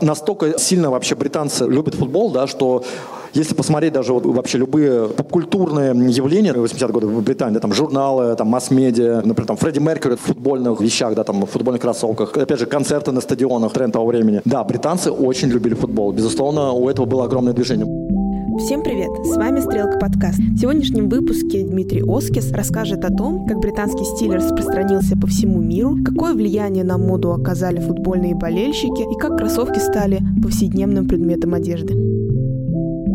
настолько сильно вообще британцы любят футбол, да, что если посмотреть даже вот вообще любые попкультурные явления 80-х годов в Британии, да, там журналы, там масс-медиа, например, там Фредди Меркьюри в футбольных вещах, да, там в футбольных кроссовках, опять же, концерты на стадионах, тренд того времени. Да, британцы очень любили футбол. Безусловно, у этого было огромное движение. Всем привет! С вами Стрелка подкаст. В сегодняшнем выпуске Дмитрий Оскис расскажет о том, как британский стиль распространился по всему миру, какое влияние на моду оказали футбольные болельщики и как кроссовки стали повседневным предметом одежды.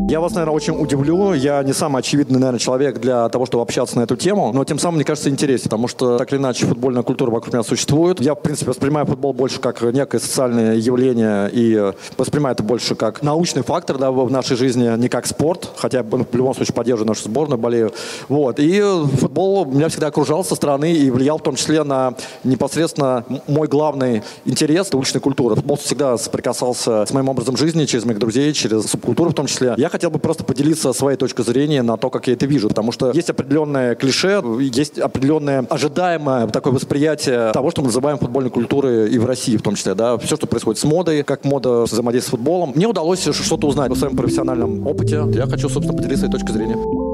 Я вас, наверное, очень удивлю. Я не самый очевидный, наверное, человек для того, чтобы общаться на эту тему, но тем самым, мне кажется, интереснее, потому что так или иначе футбольная культура вокруг меня существует. Я, в принципе, воспринимаю футбол больше как некое социальное явление и воспринимаю это больше как научный фактор да, в нашей жизни, не как спорт, хотя я в любом случае поддерживаю нашу сборную, болею. Вот. И футбол меня всегда окружал со стороны и влиял в том числе на непосредственно мой главный интерес – уличной культуры. Футбол всегда соприкасался с моим образом жизни, через моих друзей, через субкультуру в том числе. Я хотел бы просто поделиться своей точкой зрения на то, как я это вижу, потому что есть определенное клише, есть определенное ожидаемое такое восприятие того, что мы называем футбольной культурой и в России в том числе, да, все, что происходит с модой, как мода взаимодействует с футболом. Мне удалось что-то узнать о своем профессиональном опыте. Я хочу, собственно, поделиться своей точкой зрения.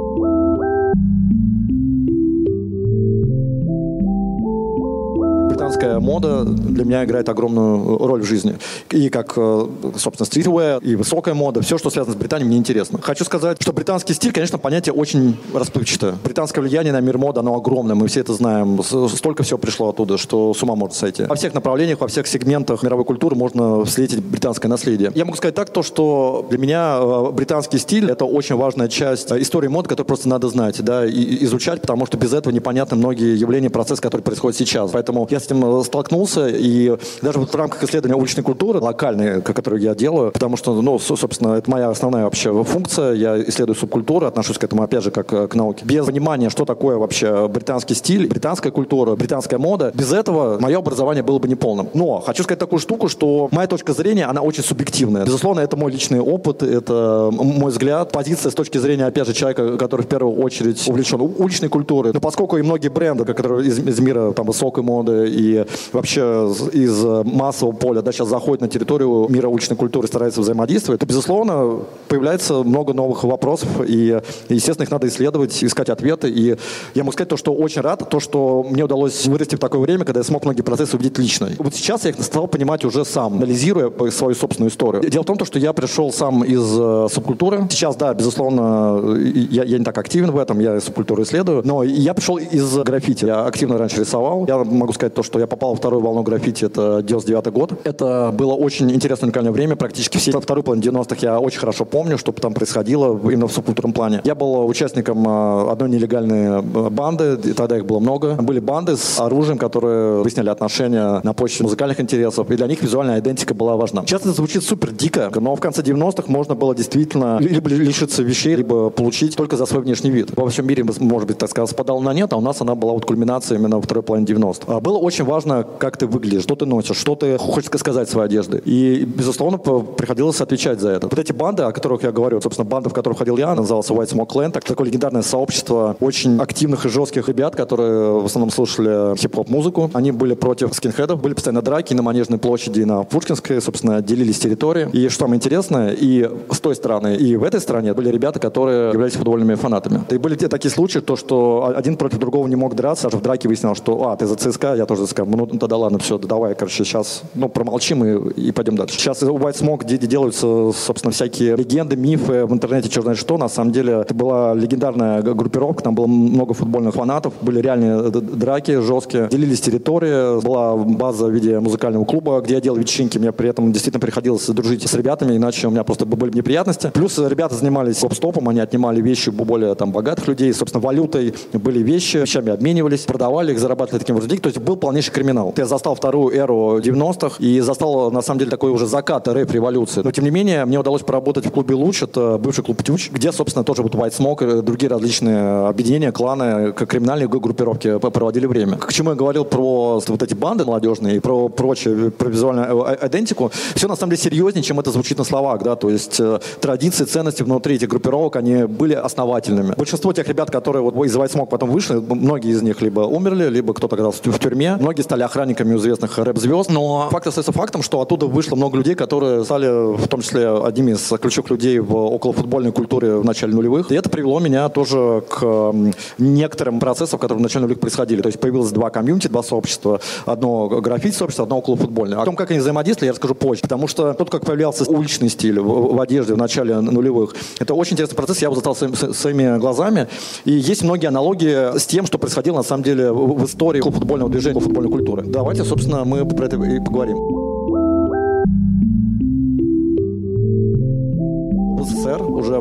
Британская мода для меня играет огромную роль в жизни. И как, э, собственно, стритвея, и высокая мода, все, что связано с Британией, мне интересно. Хочу сказать, что британский стиль, конечно, понятие очень расплывчатое. Британское влияние на мир моды, оно огромное, мы все это знаем. Столько всего пришло оттуда, что с ума можно сойти. Во всех направлениях, во всех сегментах мировой культуры можно встретить британское наследие. Я могу сказать так, то, что для меня э, британский стиль — это очень важная часть истории моды, которую просто надо знать, да, и изучать, потому что без этого непонятны многие явления, процессы, которые происходят сейчас. Поэтому я с этим Э, столкнулся, и даже вот в рамках исследования уличной культуры, локальной, которую я делаю, потому что, ну, собственно, это моя основная вообще функция, я исследую субкультуру, отношусь к этому, опять же, как э, к науке. Без понимания, что такое вообще британский стиль, британская культура, британская мода, без этого мое образование было бы неполным. Но хочу сказать такую штуку, что моя точка зрения, она очень субъективная. Безусловно, это мой личный опыт, это мой взгляд, позиция с точки зрения, опять же, человека, который в первую очередь увлечен уличной культурой. Но поскольку и многие бренды, которые из, из мира там высокой моды и вообще из массового поля да, сейчас заходит на территорию мира уличной культуры, старается взаимодействовать, то, безусловно, появляется много новых вопросов, и, естественно, их надо исследовать, искать ответы. И я могу сказать то, что очень рад, то, что мне удалось вырасти в такое время, когда я смог многие процессы увидеть лично. Вот сейчас я их стал понимать уже сам, анализируя свою собственную историю. Дело в том, что я пришел сам из э, субкультуры. Сейчас, да, безусловно, я, я не так активен в этом, я субкультуру исследую, но я пришел из граффити. Я активно раньше рисовал. Я могу сказать то, что я попал во вторую волну граффити, это 99 год. Это было очень интересное уникальное время, практически все вторую половину 90-х я очень хорошо помню, что там происходило именно в субкультурном плане. Я был участником а, одной нелегальной а, банды, и тогда их было много. Были банды с оружием, которые выясняли отношения на почве музыкальных интересов, и для них визуальная идентика была важна. Сейчас это звучит супер дико, но в конце 90-х можно было действительно либо лишиться вещей, либо получить только за свой внешний вид. Во всем мире, может быть, так сказать, спадал на нет, а у нас она была вот кульминация именно во второй половине 90-х. Было очень важно как ты выглядишь, что ты носишь, что ты хочешь сказать своей одежды. И, безусловно, приходилось отвечать за это. Вот эти банды, о которых я говорю, собственно, банда, в которую ходил я, называлась White Smoke Clan, так, такое легендарное сообщество очень активных и жестких ребят, которые в основном слушали хип-хоп музыку. Они были против скинхедов, были постоянно драки на Манежной площади, на Пушкинской, собственно, делились территории. И что самое интересное, и с той стороны, и в этой стране были ребята, которые являлись футбольными фанатами. И были те такие случаи, то, что один против другого не мог драться, даже в драке выяснялось, что, а, ты за ЦСКА, я тоже за ЦСКА ну тогда ладно, все, давай, короче, сейчас, ну, промолчим и, и пойдем дальше. Сейчас у White Smoke делаются, собственно, всякие легенды, мифы в интернете, черт знает что, на самом деле, это была легендарная группировка, там было много футбольных фанатов, были реальные драки жесткие, делились территории, была база в виде музыкального клуба, где я делал вечеринки, мне при этом действительно приходилось дружить с ребятами, иначе у меня просто были неприятности. Плюс ребята занимались стоп-стопом, они отнимали вещи у более там богатых людей, собственно, валютой были вещи, вещами обменивались, продавали их, зарабатывали таким образом денег, то есть был полнейший криминал. Я застал вторую эру 90-х и застал, на самом деле, такой уже закат рэп-революции. Но, тем не менее, мне удалось поработать в клубе «Луч», это бывший клуб «Тюч», где, собственно, тоже вот White Smoke и другие различные объединения, кланы, криминальные группировки проводили время. К чему я говорил про вот эти банды молодежные и про прочее, про визуальную э, идентику, все на самом деле серьезнее, чем это звучит на словах, да, то есть э, традиции, ценности внутри этих группировок, они были основательными. Большинство тех ребят, которые вот из White Smoke потом вышли, многие из них либо умерли, либо кто-то оказался в тюрьме, многие стали стали охранниками известных рэп-звезд, но факт остается фактом, что оттуда вышло много людей, которые стали в том числе одними из ключевых людей в околофутбольной культуре в начале нулевых. И это привело меня тоже к некоторым процессам, которые в начале нулевых происходили. То есть появилось два комьюнити, два сообщества. Одно граффити сообщество, одно околофутбольное. О том, как они взаимодействовали, я расскажу позже. Потому что тот, как появлялся уличный стиль в, в одежде в начале нулевых, это очень интересный процесс. Я его застал своими глазами. И есть многие аналогии с тем, что происходило на самом деле в истории футбольного движения, футбольной культуры. Давайте, собственно, мы про это и поговорим.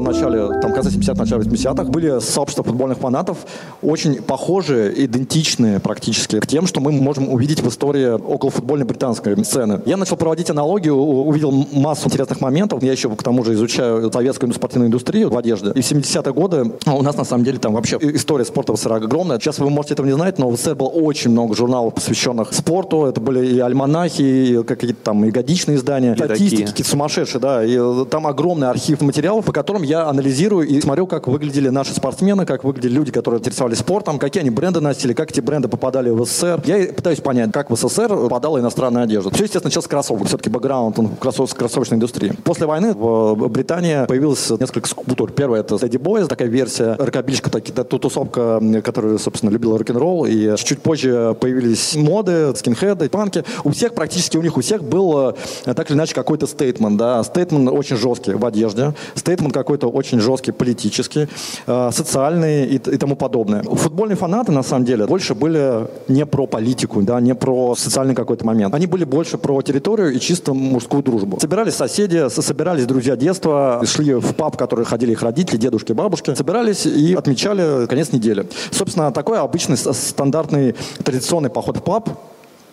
В начале, там, конце 70-х, начале 80-х, были сообщества футбольных фанатов очень похожие, идентичные практически к тем, что мы можем увидеть в истории около футбольной британской сцены. Я начал проводить аналогию, увидел массу интересных моментов. Я еще к тому же изучаю советскую спортивную индустрию в одежде. И в 70-е годы у нас на самом деле там вообще история спорта в СССР огромная. Сейчас вы можете этого не знать, но в СССР было очень много журналов, посвященных спорту. Это были и альманахи, и какие-то там и годичные издания, статистики какие-то сумасшедшие, да. И там огромный архив материалов, по которым я анализирую и смотрю, как выглядели наши спортсмены, как выглядели люди, которые интересовались спортом, какие они бренды носили, как эти бренды попадали в СССР. Я пытаюсь понять, как в СССР попадала иностранная одежда. Все, естественно, началось с кроссовок. Все-таки бэкграунд он в кроссов, кроссовочной индустрии. После войны в Британии появилось несколько скульптур. Первая это Teddy Boys, такая версия, рокобильщика, тусовка, которая, собственно, любила рок-н-ролл. И чуть позже появились моды, скинхеды, панки. У всех, практически у них у всех был э, так или иначе какой-то стейтмент. Да? Стейтмент очень жесткий в одежде. Стейтмент какой-то очень жесткий политический, э, социальный и, и тому подобное. Футбольные фанаты, на самом деле, больше были не про политику, да, не про социальный какой-то момент. Они были больше про территорию и чисто мужскую дружбу. Собирались соседи, собирались друзья детства, шли в паб, в который ходили их родители, дедушки, бабушки, собирались и отмечали конец недели. Собственно, такой обычный стандартный традиционный поход в паб,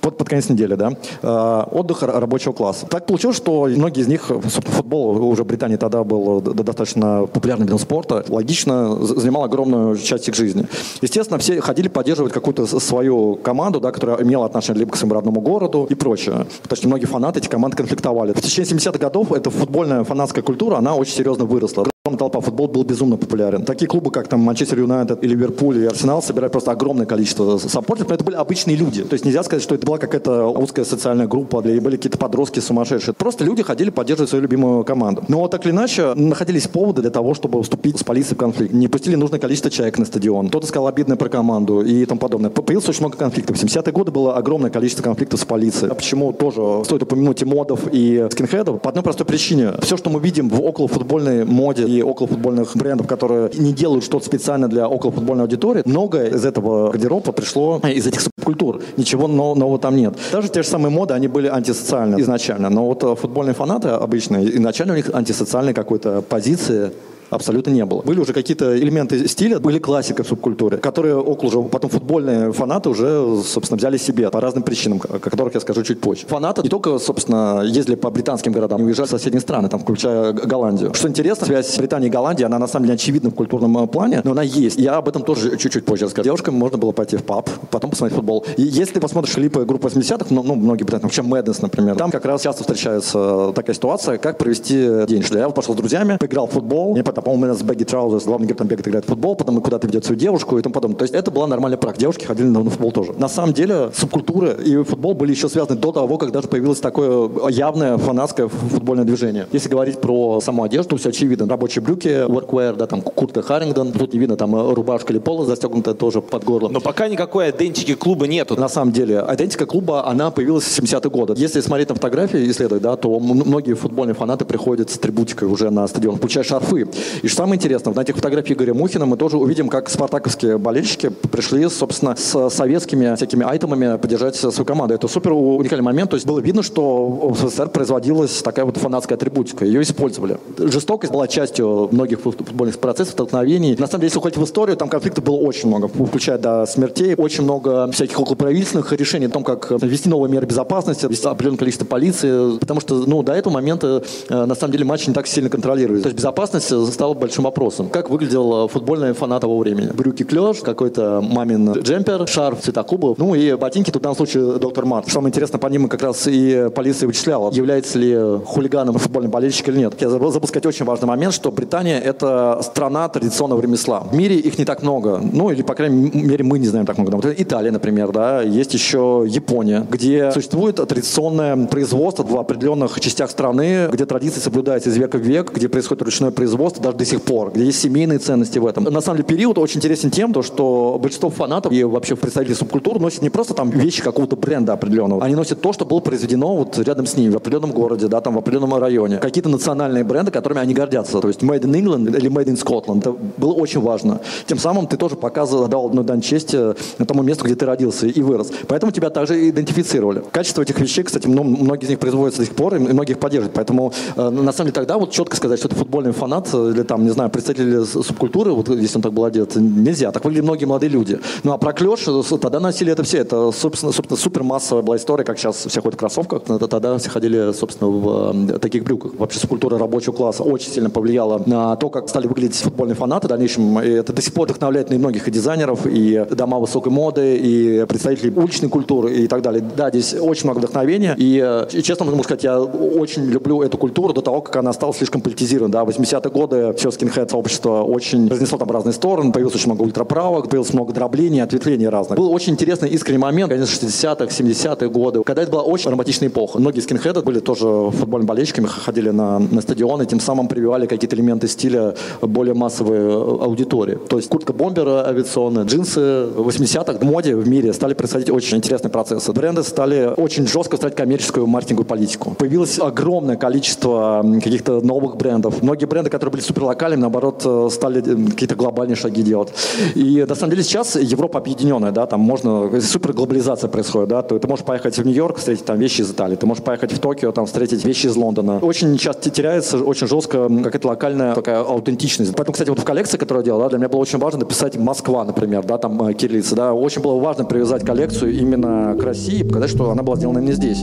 под, под конец недели, да, э, отдых рабочего класса. Так получилось, что многие из них, футбол уже в Британии тогда был достаточно популярным видом спорта, логично занимал огромную часть их жизни. Естественно, все ходили поддерживать какую-то свою команду, да, которая имела отношение либо к своему родному городу и прочее. Потому многие фанаты эти команды конфликтовали. В течение 70-х годов эта футбольная фанатская культура, она очень серьезно выросла толпа. Футбол был безумно популярен. Такие клубы, как там Манчестер Юнайтед, и Ливерпуль, и Арсенал собирали просто огромное количество саппортеров, но это были обычные люди. То есть нельзя сказать, что это была какая-то узкая социальная группа, или были какие-то подростки сумасшедшие. Просто люди ходили поддерживать свою любимую команду. Но так или иначе, находились поводы для того, чтобы вступить с полицией в конфликт. Не пустили нужное количество человек на стадион. Кто-то сказал обидное про команду и тому подобное. Появилось очень много конфликтов. В 70-е годы было огромное количество конфликтов с полицией. А почему тоже стоит упомянуть и модов, и скинхедов? По одной простой причине. Все, что мы видим в околофутбольной моде и околофутбольных брендов, которые не делают что-то специально для околофутбольной аудитории, многое из этого гардероба пришло из этих субкультур. Ничего нового там нет. Даже те же самые моды, они были антисоциальны изначально. Но вот э, футбольные фанаты обычные, изначально у них антисоциальной какой-то позиции абсолютно не было. Были уже какие-то элементы стиля, были классика в субкультуре, которые около уже потом футбольные фанаты уже, собственно, взяли себе по разным причинам, о которых я скажу чуть позже. Фанаты не только, собственно, ездили по британским городам, уезжали в соседние страны, там, включая Голландию. Что интересно, связь Британии и Голландии, она на самом деле очевидна в культурном э, плане, но она есть. Я об этом тоже чуть-чуть позже расскажу. Девушкам можно было пойти в паб, потом посмотреть футбол. И если ты посмотришь клипы группы 80-х, ну, ну многие британцы, вообще Madness, например, там как раз часто встречается такая ситуация, как провести день. Что я пошел с друзьями, поиграл в футбол, мне потом, по-моему, с Бэгги Траузерс, главный герой там бегает, играет в футбол, потом куда-то ведет свою девушку и тому подобное. То есть это была нормальная практика. Девушки ходили на, футбол тоже. На самом деле субкультура и футбол были еще связаны до того, как даже появилось такое явное фанатское футбольное движение. Если говорить про саму одежду, все очевидно. Рабочие брюки, workwear, да, там куртка Харрингдон, тут не видно там рубашка или поло застегнутая тоже под горло. Но пока никакой идентики клуба нету. На самом деле, идентика клуба, она появилась в 70-е годы. Если смотреть на фотографии, исследовать, да, то многие футбольные фанаты приходят с атрибутикой уже на стадион, включая шарфы. И что самое интересное, на этих фотографиях Игоря Мухина мы тоже увидим, как спартаковские болельщики пришли, собственно, с советскими всякими айтемами поддержать свою команду. Это супер уникальный момент. То есть было видно, что в СССР производилась такая вот фанатская атрибутика. Ее использовали. Жестокость была частью многих футбольных процессов, столкновений. На самом деле, если уходить в историю, там конфликтов было очень много, включая до смертей. Очень много всяких околоправительственных решений о том, как ввести новые меры безопасности, ввести определенное количество полиции. Потому что ну, до этого момента, э, на самом деле, матчи не так сильно контролировали. То есть безопасность стало большим вопросом. Как выглядел футбольный фанат того времени? Брюки клеш, какой-то мамин джемпер, шарф цвета клубов, ну и ботинки, тут в данном случае доктор Март. Самое интересное, по ним как раз и полиция вычисляла, является ли хулиганом футбольный болельщик или нет. Я забыл, сказать очень важный момент, что Британия — это страна традиционного ремесла. В мире их не так много. Ну, или, по крайней мере, мы не знаем так много. Вот Италия, например, да, есть еще Япония, где существует традиционное производство в определенных частях страны, где традиции соблюдаются из века в век, где происходит ручное производство даже до сих пор, где есть семейные ценности в этом. На самом деле период очень интересен тем, то, что большинство фанатов и вообще представители субкультуры носят не просто там вещи какого-то бренда определенного, они носят то, что было произведено вот рядом с ними, в определенном городе, да, там в определенном районе. Какие-то национальные бренды, которыми они гордятся. То есть Made in England или Made in Scotland. Это было очень важно. Тем самым ты тоже показывал, дал одну дань чести тому месту, где ты родился и вырос. Поэтому тебя также идентифицировали. Качество этих вещей, кстати, ну, многие из них производятся до сих пор, и многих поддерживают. Поэтому, э, на самом деле, тогда вот четко сказать, что это футбольный фанат или там, не знаю, представители субкультуры, вот если он так был одет, нельзя. Так выглядели многие молодые люди. Ну, а про клеш, тогда носили это все. Это, собственно, собственно супер массовая была история, как сейчас все ходят в кроссовках. Тогда все ходили, собственно, в э, таких брюках. Вообще субкультура рабочего класса очень сильно повлияла на то, как стали выглядеть футбольные фанаты в дальнейшем. И это до сих пор вдохновляет и многих и дизайнеров, и дома высокой моды, и представителей уличной культуры и так далее. Да, здесь очень много вдохновения. И, и честно могу сказать, я очень люблю эту культуру до того, как она стала слишком политизирована. Да, 80-е годы все скинхед сообщество очень разнесло там разные стороны, появилось очень много ультраправок, появилось много дроблений, ответвлений разных. Был очень интересный искренний момент, конечно, 60-х, 70-е годы, когда это была очень романтичная эпоха. Многие скинхеды были тоже футбольными болельщиками, ходили на, на стадионы, тем самым прививали какие-то элементы стиля более массовой аудитории. То есть куртка бомбера авиационная, джинсы 80-х в моде в мире стали происходить очень интересные процессы. Бренды стали очень жестко ставить коммерческую маркетинговую политику. Появилось огромное количество каких-то новых брендов. Многие бренды, которые были суперлокальными, наоборот, э, стали э, какие-то глобальные шаги делать. И на самом деле сейчас Европа объединенная, да, там можно, суперглобализация происходит, да, то ты можешь поехать в Нью-Йорк, встретить там вещи из Италии, ты можешь поехать в Токио, там встретить вещи из Лондона. Очень часто теряется очень жестко какая-то локальная такая аутентичность. Поэтому, кстати, вот в коллекции, которую я делал, да, для меня было очень важно написать Москва, например, да, там э, кириллица, да, очень было важно привязать коллекцию именно к России и показать, что она была сделана именно здесь.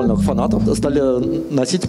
Футбольных фанатов стали носить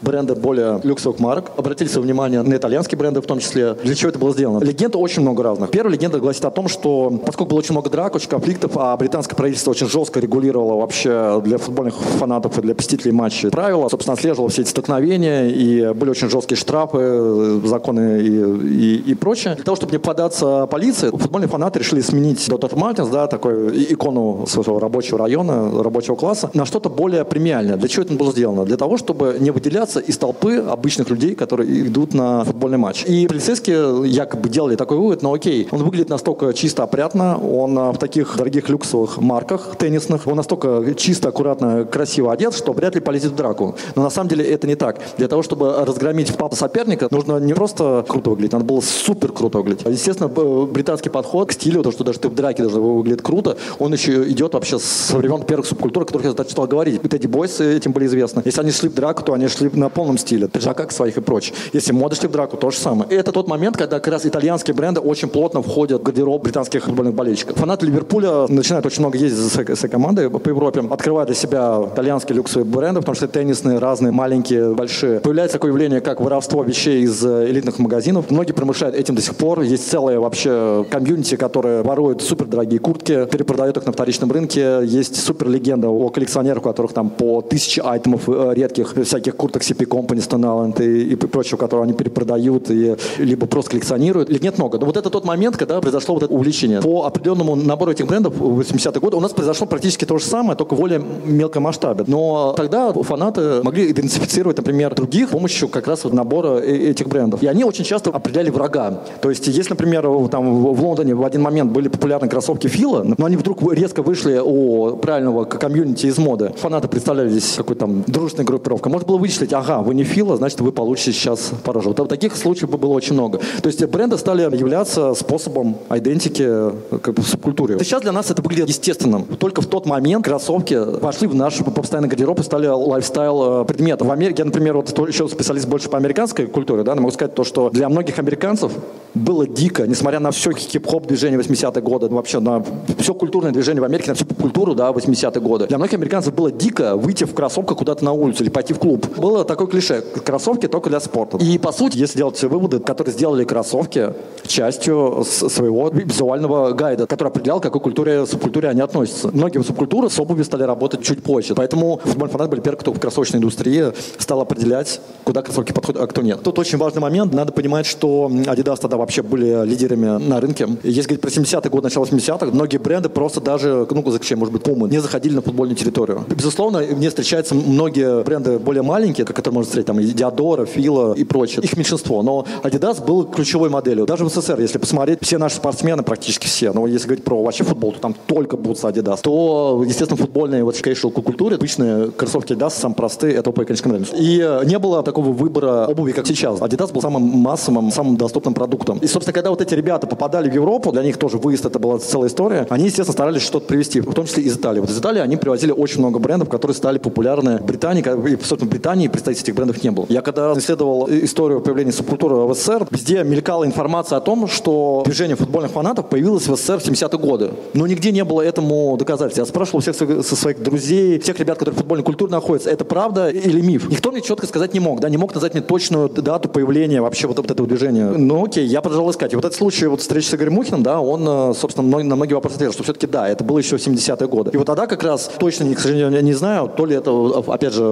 бренды более люксовых марок. Обратили свое внимание на итальянские бренды в том числе. Для чего это было сделано? Легенд очень много разных. Первая легенда гласит о том, что поскольку было очень много драк, очень конфликтов, а британское правительство очень жестко регулировало вообще для футбольных фанатов и для посетителей матчей правила, собственно, отслеживало все эти столкновения, и были очень жесткие штрафы, законы и, и, и прочее. Для того, чтобы не податься полиции, футбольные фанаты решили сменить Доттер Мартинс, да, такой икону своего рабочего района, рабочего класса, на что-то более премиальное. Для чего это было сделано? Для того, чтобы не выделяться выделяться из толпы обычных людей, которые идут на футбольный матч. И полицейские якобы делали такой вывод, но окей, он выглядит настолько чисто опрятно, он а, в таких дорогих люксовых марках теннисных, он настолько чисто, аккуратно, красиво одет, что вряд ли полезет в драку. Но на самом деле это не так. Для того, чтобы разгромить папа соперника, нужно не просто круто выглядеть, надо было супер круто выглядеть. Естественно, британский подход к стилю, то, что даже ты в драке должен выглядеть круто, он еще идет вообще со времен первых субкультур, о которых я стал говорить. И Тедди Бойсы этим были известны. Если они шли в драку, то они шли на полном стиле, пиджаках своих и прочее. Если мода шли в драку, то же самое. И это тот момент, когда как раз итальянские бренды очень плотно входят в гардероб британских футбольных болельщиков. Фанаты Ливерпуля начинают очень много ездить за своей командой по Европе, открывают для себя итальянские люксовые бренды, потому что теннисные, разные, маленькие, большие. Появляется такое явление, как воровство вещей из э, элитных магазинов. Многие промышляют этим до сих пор. Есть целая вообще комьюнити, которые воруют супер дорогие куртки, перепродают их на вторичном рынке. Есть супер легенда о коллекционерах, у которых там по тысяче айтемов э, редких всяких курток CP Company, Stone Island и, и прочего, которые они перепродают и либо просто коллекционируют. Или нет много. Но вот это тот момент, когда произошло вот это увлечение. По определенному набору этих брендов в 80-е годы у нас произошло практически то же самое, только в более мелком масштабе. Но тогда фанаты могли идентифицировать, например, других с помощью как раз вот набора э, этих брендов. И они очень часто определяли врага. То есть, если, например, там в Лондоне в один момент были популярны кроссовки Fila, но они вдруг резко вышли у правильного комьюнити из моды, фанаты представлялись какой-то там дружественной группировкой. Можно было вычислить, ага, вы не Fila, значит, вы получите сейчас. Вот таких случаев было очень много. То есть бренды стали являться способом айдентики э, как бы, в субкультуре. Сейчас для нас это выглядит естественным. Только в тот момент кроссовки вошли в наш постоянный гардероб и стали lifestyle э, предметом. В Америке, я, например, вот еще специалист больше по американской культуре, да, могу сказать то, что для многих американцев было дико, несмотря на все хип-хоп движение 80-х годы, вообще на все культурное движение в Америке, на всю культуру, да, 80-е годы. Для многих американцев было дико выйти в кроссовках куда-то на улицу или пойти в клуб. Было такое клише, кроссовки только для спорта. И, по сути, если делать все выводы, которые сделали кроссовки частью своего визуального гайда, который определял, к какой культуре, субкультуре они относятся. Многие субкультуры с обувью стали работать чуть позже. Поэтому футбольные фанаты были первые, кто в кроссовочной индустрии стал определять, куда кроссовки подходят, а кто нет. Тут очень важный момент. Надо понимать, что Adidas тогда вообще были лидерами на рынке. Если говорить про 70-й год, начало 80-х, многие бренды просто даже, ну, зачем, может быть, Puma, не заходили на футбольную территорию. Безусловно, мне встречаются многие бренды более маленькие, которые можно встретить, там, Диадора, Фила и прочее. Их меньшинство. Но Adidas был ключевой моделью. Даже в СССР, если посмотреть, все наши спортсмены, практически все, но если говорить про вообще футбол, то там только будут Adidas, то, естественно, футбольные вот casual культуре обычные кроссовки Adidas самые простые, это по экономическому И э, не было такого выбора обуви, как сейчас. Adidas был самым массовым, самым доступным продуктом. И, собственно, когда вот эти ребята попадали в Европу, для них тоже выезд это была целая история, они, естественно, старались что-то привезти, в том числе из Италии. Вот из Италии они привозили очень много брендов, которые стали популярны в Британии, и, собственно, в Британии представителей этих брендов не было. Я когда исследовал историю появления субкультуры в СССР, везде мелькала информация о том, что движение футбольных фанатов появилось в СССР в 70-е годы. Но нигде не было этому доказательств. Я спрашивал всех со своих друзей, всех ребят, которые в футбольной культуре находятся, это правда или миф? Никто мне четко сказать не мог, да, не мог назвать мне точную дату появления вообще вот, вот этого движения. Ну окей, я продолжал искать. И вот этот случай вот встречи с Игорем Мухиным, да, он, э, собственно, на многие вопросы ответил, что все-таки да, это было еще в 70-е годы. И вот тогда как раз, точно, к сожалению, я не знаю, то ли это, опять же,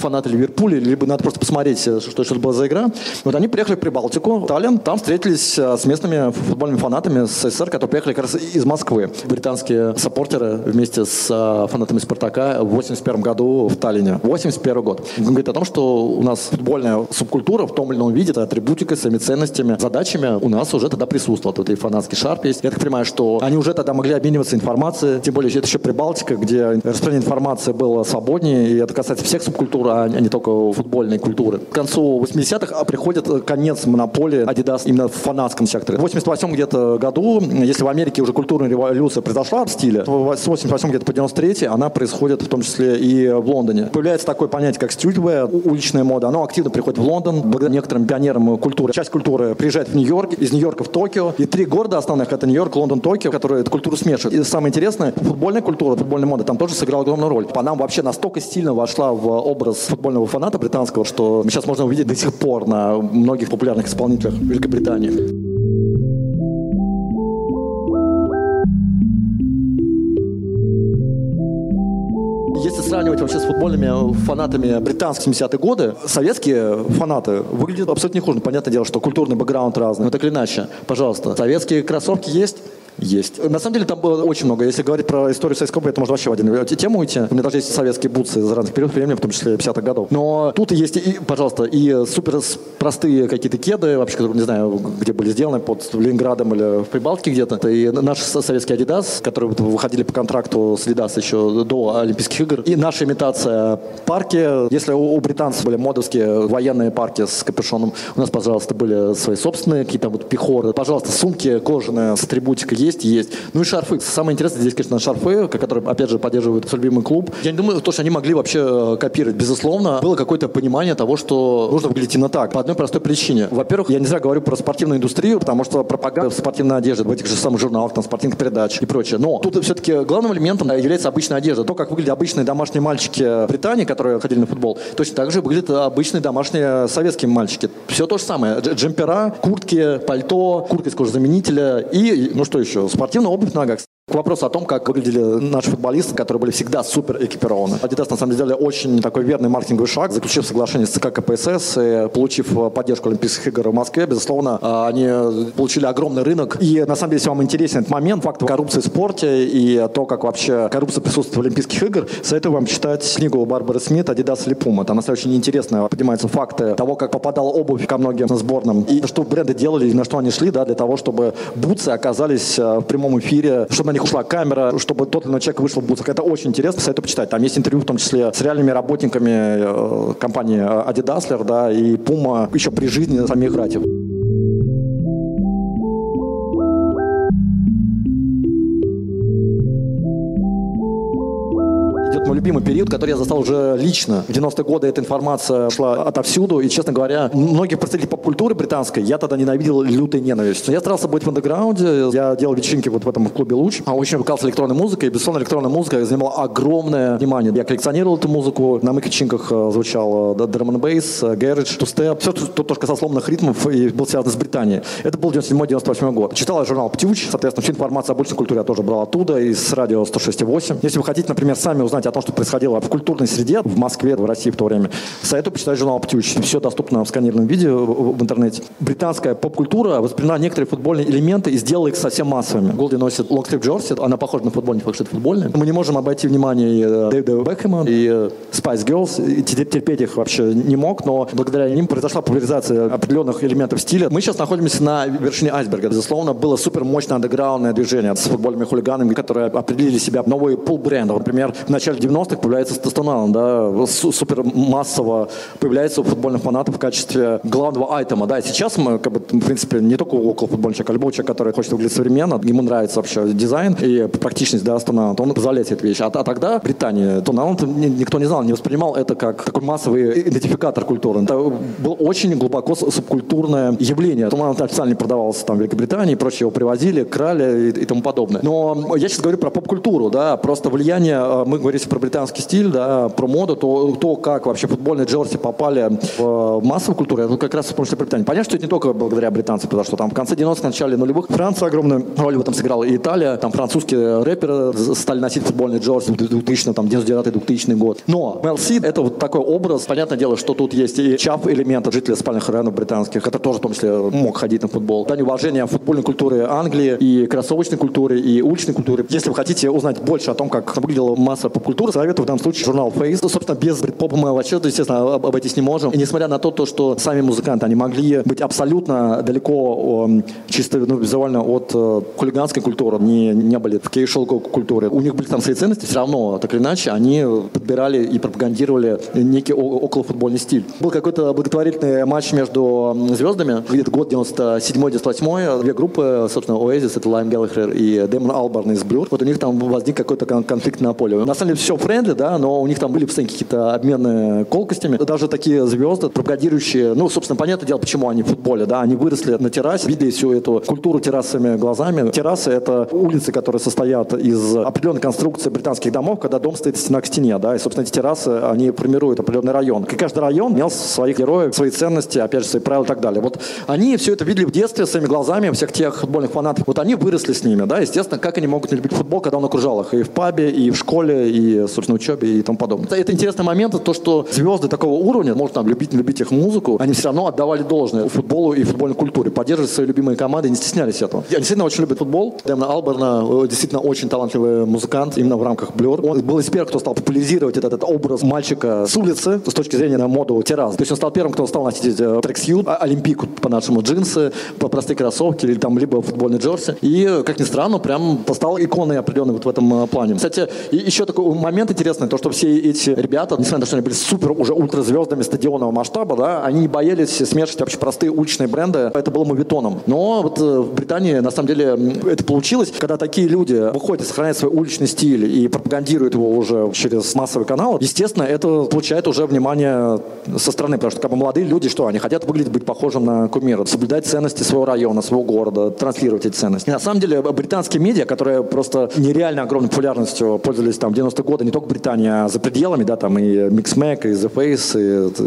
фанаты Ливерпуля, либо надо просто посмотреть, э, что это была за игра. Вот они приехали в Прибалтику, Таллин, там встретились э, с местными футбольными фанатами с СССР, которые приехали как раз из Москвы. Британские саппортеры вместе с фанатами Спартака в 81 году в Таллине. 81 год. Он говорит о том, что у нас футбольная субкультура в том или ином виде, атрибутикой, своими ценностями, задачами у нас уже тогда присутствовала. Тут и фанатский шарп есть. Я так понимаю, что они уже тогда могли обмениваться информацией, тем более это еще Прибалтика, где распространение информации было свободнее, и это касается всех субкультур, а не только футбольной культуры. К концу 80-х приходит конец монополии Adidas именно в фанатском секторе. В 88 где-то году, если в Америке уже культурная революция произошла в стиле, с 88 где-то по 93 она происходит в том числе и в Лондоне. Появляется такое понятие, как стритвея, уличная мода. Оно активно приходит в Лондон, благодаря некоторым пионерам культуры. Часть культуры приезжает в Нью-Йорк, из Нью-Йорка в Токио. И три города основных — это Нью-Йорк, Лондон, Токио, которые эту культуру смешивают. И самое интересное, футбольная культура, футбольная мода там тоже сыграла огромную роль. Она вообще настолько сильно вошла в образ футбольного фаната британского, что сейчас можно увидеть до сих пор на многих популярных исполнителях Великобритании. если сравнивать вообще с футбольными фанатами британских 70-е годы, советские фанаты выглядят абсолютно не хуже. Понятное дело, что культурный бэкграунд разный. Но так или иначе, пожалуйста, советские кроссовки есть? Есть. На самом деле там было очень много. Если говорить про историю Советского это можно вообще в один тему уйти. У меня даже есть советские бутсы из разных периодов времени, в том числе 50-х годов. Но тут есть, и, пожалуйста, и супер простые какие-то кеды, вообще, которые, не знаю, где были сделаны, под Ленинградом или в Прибалтике где-то. И наш советский Adidas, которые выходили по контракту с Adidas еще до Олимпийских игр. И наша имитация парки. Если у, у британцев были модовские военные парки с капюшоном, у нас, пожалуйста, были свои собственные какие-то вот пихоры. Пожалуйста, сумки кожаные с атрибутикой есть, есть. Ну и шарфы. Самое интересное здесь, конечно, шарфы, которые, опять же, поддерживают любимый клуб. Я не думаю, то, что они могли вообще э, копировать. Безусловно, было какое-то понимание того, что нужно выглядеть именно так. По одной простой причине. Во-первых, я не зря говорю про спортивную индустрию, потому что пропаганда в спортивной одежде, в этих же самых журналах, там, спортивных передач и прочее. Но тут все-таки главным элементом является обычная одежда. То, как выглядят обычные домашние мальчики в Британии, которые ходили на футбол, точно так же выглядят обычные домашние советские мальчики. Все то же самое. Джемпера, куртки, пальто, куртка из кожзаменителя и, ну что еще, спортивная обувь на ногах. К вопросу о том, как выглядели наши футболисты, которые были всегда супер экипированы. Adidas на самом деле очень такой верный маркетинговый шаг, заключив соглашение с ЦК КПСС и получив поддержку Олимпийских игр в Москве. Безусловно, они получили огромный рынок. И на самом деле, если вам интересен этот момент, факт коррупции в спорте и то, как вообще коррупция присутствует в Олимпийских играх, советую вам читать книгу Барбары Смит «Adidas или Puma». Там на самом деле очень интересно поднимаются факты того, как попадала обувь ко многим сборным и что бренды делали, на что они шли, да, для того, чтобы бутсы оказались в прямом эфире, чтобы на них ушла камера, чтобы тот или иной человек вышел в бусах. Это очень интересно, советую почитать. Там есть интервью, в том числе с реальными работниками э, компании Adidas, да, и Puma еще при жизни самих братьев. Любимый период, который я застал уже лично. В 90-е годы эта информация шла отовсюду, и, честно говоря, многих представителей поп-культуры британской я тогда ненавидел лютой ненавистью. Я старался быть в андеграунде, я делал вечеринки вот в этом клубе «Луч», а очень увлекался электронной музыкой, и, безусловно, электронная музыка занимала огромное внимание. Я коллекционировал эту музыку, на моих вечеринках э, звучал драм н бейс, гаридж, тустеп, все, что тоже касалось сломанных ритмов и был связан с Британией. Это был 97-98 год. Читал я журнал «Птюч», соответственно, всю информацию об уличной культуре я тоже брал оттуда, из радио 106.8. Если вы хотите, например, сами узнать о том, что происходило в культурной среде в Москве, в России в то время, советую почитать журнал «Птюч». Все доступно в сканированном виде в интернете. Британская поп-культура восприняла некоторые футбольные элементы и сделала их совсем массовыми. Голди носит лонгстрип джорси, она похожа на футбольник, потому что это футбольный. Мы не можем обойти внимание и э, Дэвида Бекхэма, и э, Spice Girls, и терпеть их вообще не мог, но благодаря ним произошла популяризация определенных элементов стиля. Мы сейчас находимся на вершине айсберга. Безусловно, было супер мощное андеграундное движение с футбольными хулиганами, которые определили себя новые пул брендов. Например, в начале 90-х появляется Стастоналан, да, супер массово появляется у футбольных фанатов в качестве главного айтема, да, и сейчас мы, как бы, в принципе, не только около футбольный человек, а любой человек, который хочет выглядеть современно, ему нравится вообще дизайн и практичность, да, Стастоналан, то он позволяет эту вещь. А, а тогда в Британии Стастоналан никто не знал, не воспринимал это как такой массовый идентификатор культуры. Это было очень глубоко субкультурное явление. Стастоналан официально продавался там в Великобритании, прочее его привозили, крали и, и тому подобное. Но я сейчас говорю про поп-культуру, да, просто влияние, э, мы говорим про британский стиль, да, про моду, то, то как вообще футбольные джерси попали в массовую культуру, это как раз с помощью Британии. Понятно, что это не только благодаря британцам потому что Там в конце 90-х, начале нулевых Франция огромную роль в этом сыграла, и Италия. Там французские рэперы стали носить футбольные джерси в 2000 там, 99-2000 год. Но MLC это вот такой образ. Понятное дело, что тут есть и чап элемента жителей спальных районов британских. Это тоже в том числе мог ходить на футбол. Дань уважения футбольной культуры Англии и кроссовочной культуры, и уличной культуры. Если вы хотите узнать больше о том, как выглядела масса поп-культуры, советую в данном случае журнал Face. Ну, собственно, без брит-попа мы вообще, естественно, обойтись не можем. И несмотря на то, то, что сами музыканты, они могли быть абсолютно далеко чисто ну, визуально от э, хулиганской культуры, не, не были в casual культуре. У них были там свои ценности, все равно, так или иначе, они подбирали и пропагандировали некий околофутбольный стиль. Был какой-то благотворительный матч между звездами, где-то год 97-98, две группы, собственно, Oasis, это Лиам Галлахер и Дэмон Албарн из Blur. Вот у них там возник какой-то конфликт на поле. На самом деле все friendly, да, но у них там были постоянно какие-то обмены колкостями. Даже такие звезды, пропагандирующие, ну, собственно, понятное дело, почему они в футболе, да, они выросли на террасе, видели всю эту культуру террас своими глазами. Террасы — это улицы, которые состоят из определенной конструкции британских домов, когда дом стоит стена к стене, да, и, собственно, эти террасы, они формируют определенный район. И каждый район имел своих героев, свои ценности, опять же, свои правила и так далее. Вот они все это видели в детстве своими глазами, всех тех футбольных фанатов. Вот они выросли с ними, да, естественно, как они могут не любить футбол, когда он окружал их и в пабе, и в школе, и, собственно, учебе и тому подобное. Это интересный момент, то, что звезды такого уровня, может там любить, не любить их музыку, они все равно отдавали должное футболу и футбольной культуре, поддерживали свои любимые команды, не стеснялись этого. Я действительно очень люблю футбол. Дэмна Алберна э, действительно очень талантливый музыкант именно в рамках Блюр. Он был из первых, кто стал популяризировать этот, этот образ мальчика с улицы с точки зрения на моду террас. То есть он стал первым, кто стал носить трексьют, а, олимпику по-нашему джинсы, по простые кроссовки или там либо футбольный джерси. И, как ни странно, прям стал иконой определенной вот в этом э, плане. Кстати, еще такой момент интересный, то, что все эти ребята, несмотря на то, что они были супер уже ультразвездами стадионного масштаба, да, они не боялись смешивать вообще простые уличные бренды. Это было мовитоном. Но вот э, в Британии, на самом деле, это получилось, когда такие люди выходят и сохраняют свой уличный стиль и пропагандируют его уже через массовый канал, естественно, это получает уже внимание со стороны, потому что как бы молодые люди, что они хотят выглядеть, быть похожим на кумира, соблюдать ценности своего района, своего города, транслировать эти ценности. И на самом деле британские медиа, которые просто нереально огромной популярностью пользовались там в 90-е годы, не только Британия, а за пределами, да, там и Mixmag, и The Face,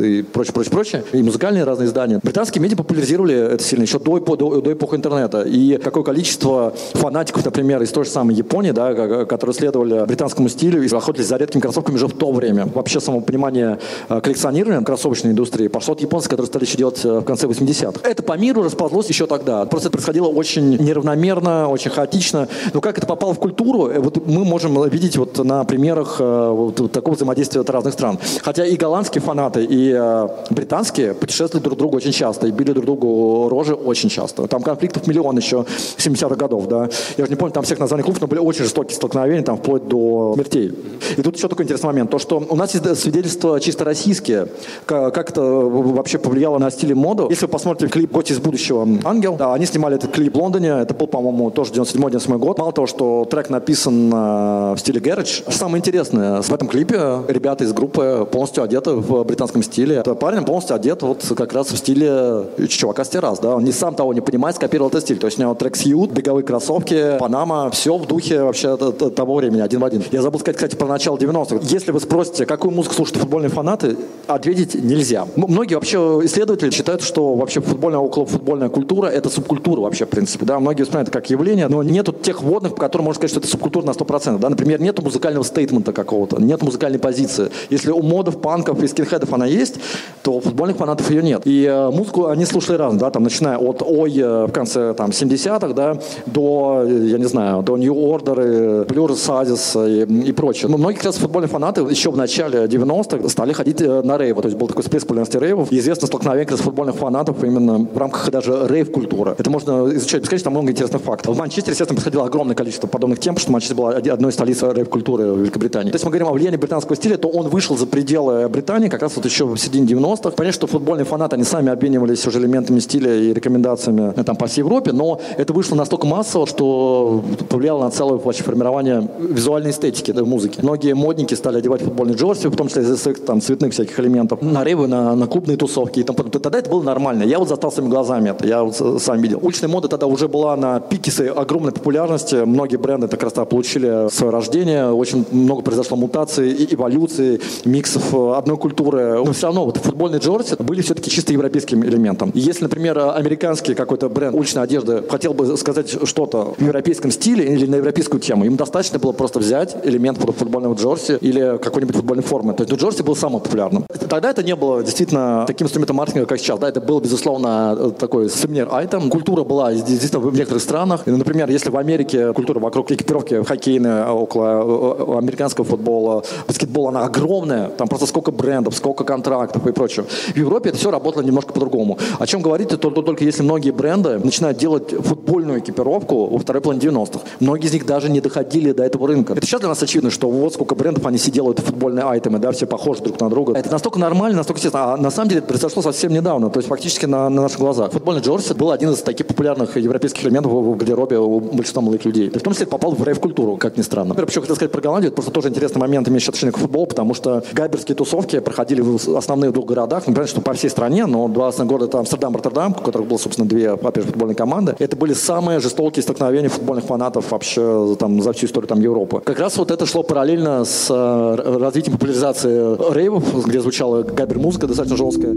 и, и прочее, прочее, прочее, и музыкальные разные издания. Британские медиа популяризировали это сильно еще до, до, до эпохи интернета. И какое количество фанатиков, например, из той же самой Японии, да, которые следовали британскому стилю и охотились за редкими кроссовками уже в то время. Вообще само понимание э, коллекционирования кроссовочной индустрии пошло от японцев, которые стали еще делать э, в конце 80-х. Это по миру расползлось еще тогда. Просто это происходило очень неравномерно, очень хаотично. Но как это попало в культуру, э, вот мы можем видеть вот на примерах примерах э, такого взаимодействия от разных стран. Хотя и голландские фанаты, и э, британские путешествуют друг другу очень часто, и били друг другу рожи очень часто. Там конфликтов миллион еще 70-х годов, да. Я уже не помню там всех названий клубов, но были очень жестокие столкновения, там вплоть до смертей. И тут еще такой интересный момент, то, что у нас есть свидетельства чисто российские, как это вообще повлияло на стиль моду. Если вы посмотрите клип «Гость из будущего. Ангел», да, они снимали этот клип в Лондоне, это был, по-моему, тоже 97-98 год. Мало того, что трек написан э, в стиле гараж, самое интересное, в этом клипе ребята из группы полностью одеты в британском стиле. Парень полностью одет вот как раз в стиле чувака с террас, да, он не сам того не понимает, скопировал этот стиль. То есть у него трек сьют, беговые кроссовки, панама, все в духе вообще того времени, один в один. Я забыл сказать, кстати, про начало 90-х. Если вы спросите, какую музыку слушают футбольные фанаты, ответить нельзя. Многие вообще исследователи считают, что вообще футбольная, околофутбольная культура – это субкультура вообще, в принципе. Да? Многие воспринимают это как явление, но нету тех вводных, по которым можно сказать, что это субкультура на 100%. Да? Например, нету музыкального стейтмента какого-то, нет музыкальной позиции. Если у модов, панков и скинхедов она есть, то у футбольных фанатов ее нет. И э, музыку они слушали разно, да, там, начиная от Ой э, в конце там, 70-х, да, до, я не знаю, до New Order, Blur, Sadis и, и прочее. Но многие как раз футбольные фанаты еще в начале 90-х стали ходить э, на рейвы, то есть был такой всплеск популярности рейвов. И известно столкновение как раз футбольных фанатов именно в рамках даже рейв-культуры. Это можно изучать бесконечно, там много интересных фактов. В Манчестере, естественно, происходило огромное количество подобных тем, потому что Манчестер была одной из столиц рейв-культуры в Великобритании. То есть мы говорим о влиянии британского стиля, то он вышел за пределы Британии как раз вот еще в середине 90-х. Понятно, что футбольные фанаты, они сами обменивались уже элементами стиля и рекомендациями э, там, по всей Европе, но это вышло настолько массово, что повлияло на целое вообще формирование визуальной эстетики да, музыки. Многие модники стали одевать футбольные джорси, в том числе из там, цветных всяких элементов, на рейвы, на, на клубные тусовки и там Тогда это было нормально. Я вот застал своими глазами это, я вот сам видел. Уличная мода тогда уже была на пике своей огромной популярности. Многие бренды так раз получили свое рождение. Очень много произошло мутаций, и эволюции, миксов э, одной культуры. Но все равно вот футбольные джорси были все-таки чисто европейским элементом. И если, например, американский какой-то бренд уличной одежды хотел бы сказать что-то в европейском стиле или на европейскую тему, им достаточно было просто взять элемент футбольного джорси или какой-нибудь футбольной формы. То есть ну, джорси был самым популярным. Тогда это не было действительно таким инструментом маркетинга, как сейчас. Да, это был, безусловно, такой сувенир айтем. Культура была действительно в некоторых странах. Например, если в Америке культура вокруг экипировки хоккейной, около американского футбола, баскетбола, она огромная. Там просто сколько брендов, сколько контрактов и прочего. В Европе это все работало немножко по-другому. О чем говорить, то, то только если многие бренды начинают делать футбольную экипировку во второй половине 90-х. Многие из них даже не доходили до этого рынка. Это сейчас для нас очевидно, что вот сколько брендов они все делают футбольные айтемы, да, все похожи друг на друга. Это настолько нормально, настолько естественно. А на самом деле это произошло совсем недавно, то есть фактически на, на наших глазах. Футбольный джорси был один из таких популярных европейских элементов в гардеробе у большинства молодых людей. И в том числе попал в рейв-культуру, как ни странно. Я вообще хотел сказать про Голландию, это просто тоже интересный момент, имеющий отношение к футболу, потому что гайберские тусовки проходили в основных двух городах, ну, понятно, что по всей стране, но два основных города это Амстердам, Роттердам, у которых было, собственно, две опять футбольные команды. Это были самые жестокие столкновения футбольных фанатов вообще там, за всю историю там, Европы. Как раз вот это шло параллельно с э, развитием популяризации рейвов, где звучала гайбер-музыка достаточно жесткая.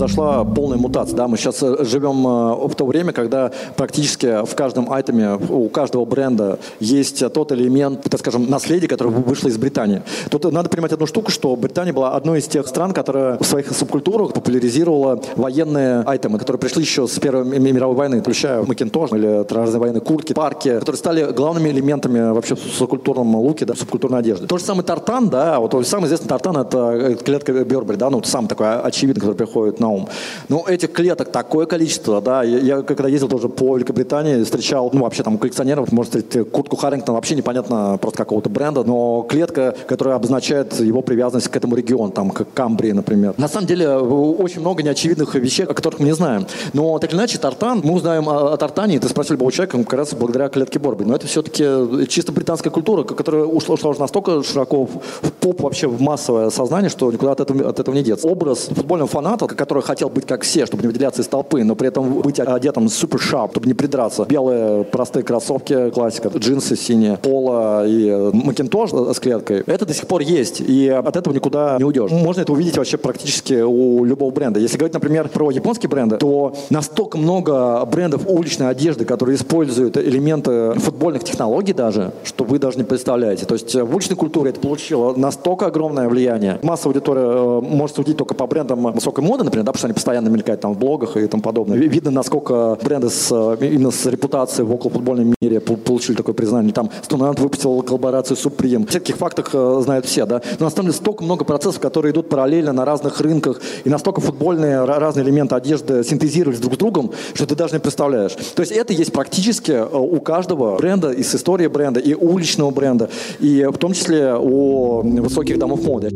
Произошла полная мутация. Да? Мы сейчас э, живем э, в то время, когда практически в каждом айтеме, у каждого бренда есть тот элемент, так скажем, наследия, которое вышло из Британии. Тут надо понимать одну штуку, что Британия была одной из тех стран, которая в своих субкультурах популяризировала военные айтемы, которые пришли еще с Первой мировой войны, включая Макинтош или разные куртки, парки, которые стали главными элементами вообще в субкультурном луке, да, субкультурной одежде. То же самое тартан, да, вот самый известный тартан это клетка Бербери, да, ну, сам такой очевидный, который приходит на ум. Ну, этих клеток такое количество, да. Я, я когда ездил тоже по Великобритании, встречал, ну, вообще там коллекционеров, может быть, куртку Харрингтона вообще непонятно просто какого-то бренда, но клетка, которая обозначает его привязанность к этому региону, там, к Камбрии, например. На самом деле, очень много неочевидных вещей, о которых мы не знаем. Но, так или иначе, тартан, мы узнаем о, о тартане, ты спросил любого человека, как раз благодаря клетке Борби. Но это все-таки чисто британская культура, которая ушла, ушла уже настолько широко в поп, вообще в массовое сознание, что никуда от этого, от этого не деться. Образ футбольного фаната, который хотел быть как все, чтобы не выделяться из толпы, но при этом быть одетым супер шап, чтобы не придраться. Белые простые кроссовки, классика, джинсы синие, поло и макинтош с клеткой. Это до сих пор есть, и от этого никуда не уйдешь. Можно это увидеть вообще практически у любого бренда. Если говорить, например, про японские бренды, то настолько много брендов уличной одежды, которые используют элементы футбольных технологий даже, что вы даже не представляете. То есть в уличной культуре это получило настолько огромное влияние. Массовая аудитория э, может судить только по брендам высокой моды, например, да, потому что они постоянно мелькают там в блогах и тому подобное. Видно, насколько бренды с, именно с репутацией в околофутбольном мире получили такое признание. Там Стунант выпустил коллаборацию с Supreme. Все таких фактах э, знают все, да. Но на самом деле столько много процессов, которые идут параллельно на разных рынках, и настолько футбольные разные элементы одежды синтезировались друг с другом, что ты даже не представляешь. То есть это есть практически э, у каждого бренда, и с историей бренда, и уличного бренда, и в том числе у высоких домов моды.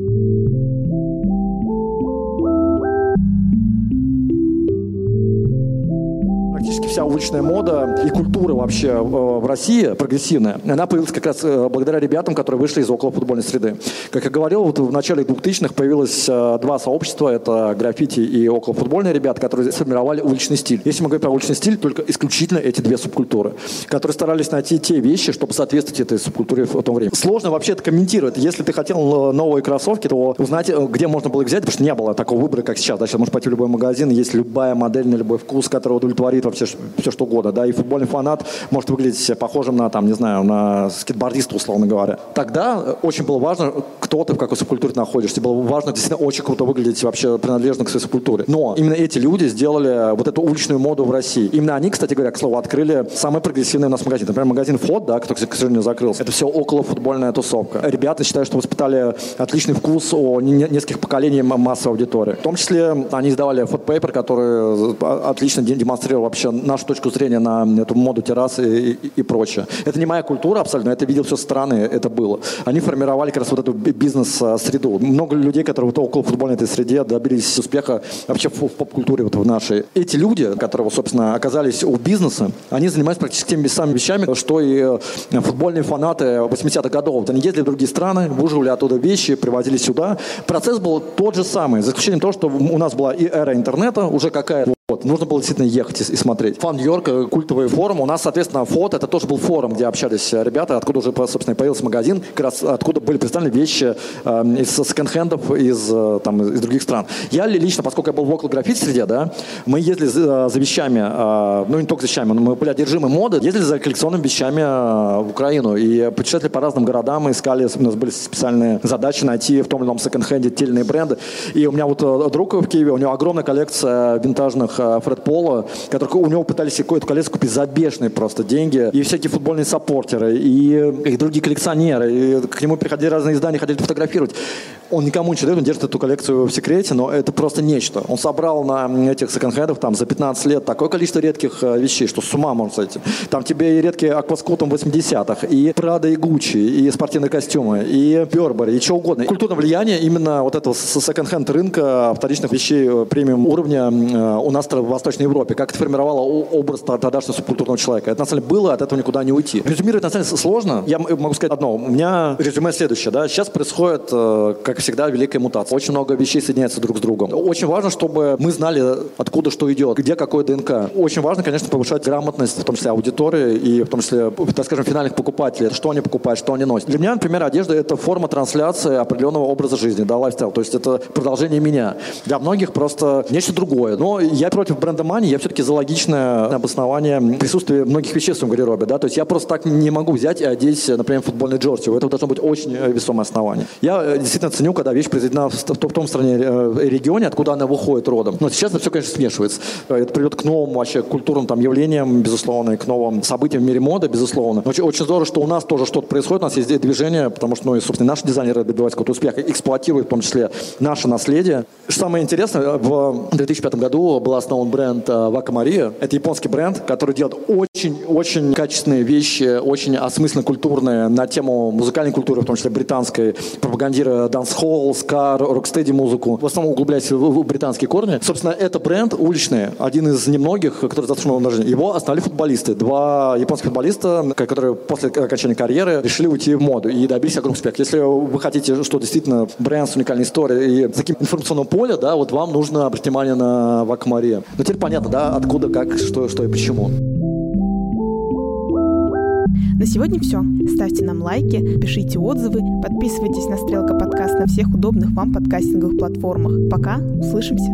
Вся уличная мода и культура вообще э, в России прогрессивная, она появилась как раз э, благодаря ребятам, которые вышли из около футбольной среды. Как я говорил, вот в начале 2000-х появилось э, два сообщества, это граффити и около футбольные ребята, которые сформировали уличный стиль. Если мы говорим про уличный стиль, только исключительно эти две субкультуры, которые старались найти те вещи, чтобы соответствовать этой субкультуре в то время. Сложно вообще это комментировать. Если ты хотел новые кроссовки, то узнать, где можно было их взять, потому что не было такого выбора, как сейчас. Да, сейчас можешь пойти в любой магазин, есть любая модель на любой вкус, который удовлетворит вообще все что угодно, да, и футбольный фанат может выглядеть похожим на, там, не знаю, на скейтбордиста, условно говоря. Тогда очень было важно, кто ты, в какой субкультуре находишься. Было важно действительно очень круто выглядеть вообще принадлежно к своей субкультуре. Но именно эти люди сделали вот эту уличную моду в России. Именно они, кстати говоря, к слову, открыли самый прогрессивный у нас магазин. Например, магазин Фот, да, который, к сожалению, закрылся. Это все около футбольная тусовка. Ребята считают, что воспитали отличный вкус у нескольких поколений массовой аудитории. В том числе они издавали фотпейпер, который отлично демонстрировал вообще нашу точку зрения на эту моду террасы и, и прочее. Это не моя культура абсолютно, это видел все страны, это было. Они формировали как раз вот эту бизнес-среду. Много людей, которые вот около футбольной этой среде добились успеха вообще в, в поп-культуре вот в нашей. Эти люди, которые, собственно, оказались у бизнеса, они занимаются практически теми самыми вещами, что и э, футбольные фанаты 80-х годов. Вот они ездили в другие страны, выживали оттуда вещи, привозили сюда. Процесс был тот же самый, за исключением того, что у нас была и эра интернета уже какая-то, вот, нужно было действительно ехать и, и смотреть. Фан Йорк, э, культовый форум. У нас, соответственно, фото, это тоже был форум, где общались э, ребята, откуда уже, собственно, появился магазин, как раз откуда были представлены вещи э, из секонд-хендов из, э, там, из других стран. Я лично, поскольку я был в около граффити среде, да, мы ездили за, за вещами, э, ну не только за вещами, но мы были одержимы моды, ездили за коллекционными вещами в Украину и путешествовали по разным городам, искали, у нас были специальные задачи найти в том или ином секонд-хенде те или иные бренды. И у меня вот друг в Киеве, у него огромная коллекция винтажных Э, Фред Пола, который у него пытались какое-то колесо купить за бешеные просто деньги, и всякие футбольные саппортеры, и, и другие коллекционеры, и к нему приходили разные издания, хотели фотографировать. Он никому ничего дает, он держит эту коллекцию в секрете, но это просто нечто. Он собрал на этих секонд-хендах там за 15 лет такое количество редких э, вещей, что с ума можно сойти. Там тебе и редкие акваскотом 80-х, и Прада, и Гуччи, и спортивные костюмы, и Бербери, и что угодно. Культурное влияние именно вот этого секонд-хенд рынка вторичных вещей э, премиум уровня у нас в Восточной Европе, как это формировало образ тогдашнего субкультурного человека. Это на самом деле было, от этого никуда не уйти. Резюмировать на самом деле сложно. Я могу сказать одно. У меня резюме следующее. Да? Сейчас происходит, э, как всегда, великая мутация. Очень много вещей соединяется друг с другом. Очень важно, чтобы мы знали, откуда что идет, где какой ДНК. Очень важно, конечно, повышать грамотность, в том числе аудитории и в том числе, так скажем, финальных покупателей. Что они покупают, что они носят. Для меня, например, одежда – это форма трансляции определенного образа жизни, да, лайфстайл. То есть это продолжение меня. Для многих просто нечто другое. Но я против Money, я все-таки за логичное обоснование присутствия многих веществ в гардеробе. Да? То есть я просто так не могу взять и одеть, например, футбольный джорси. У этого должно быть очень э, весомое основание. Я э, действительно ценю, когда вещь произведена в, том стране, э, регионе, откуда она выходит родом. Но сейчас это все, конечно, смешивается. Это приведет к новым вообще культурным там, явлениям, безусловно, и к новым событиям в мире моды, безусловно. Но очень, очень здорово, что у нас тоже что-то происходит, у нас есть движение, потому что, ну, и, собственно, наши дизайнеры добиваются какого-то успеха, эксплуатируют в том числе наше наследие. Что самое интересное, в 2005 году был основан бренд Вака Мария. Это японский бренд, который делает очень-очень качественные вещи, очень осмысленно культурные на тему музыкальной культуры, в том числе британской, пропагандируя дансхолл, скар, рокстеди музыку, в основном углубляясь в, британские корни. Собственно, это бренд уличный, один из немногих, который заслужил жизнь. Его основали футболисты. Два японских футболиста, которые после окончания карьеры решили уйти в моду и добились огромного успеха. Если вы хотите, что действительно бренд с уникальной историей и таким информационным поле, да, вот вам нужно обратить внимание на Вакмария. Но теперь понятно, да, откуда, как, что, что и почему. На сегодня все. Ставьте нам лайки, пишите отзывы, подписывайтесь на Стрелка подкаст на всех удобных вам подкастинговых платформах. Пока, услышимся.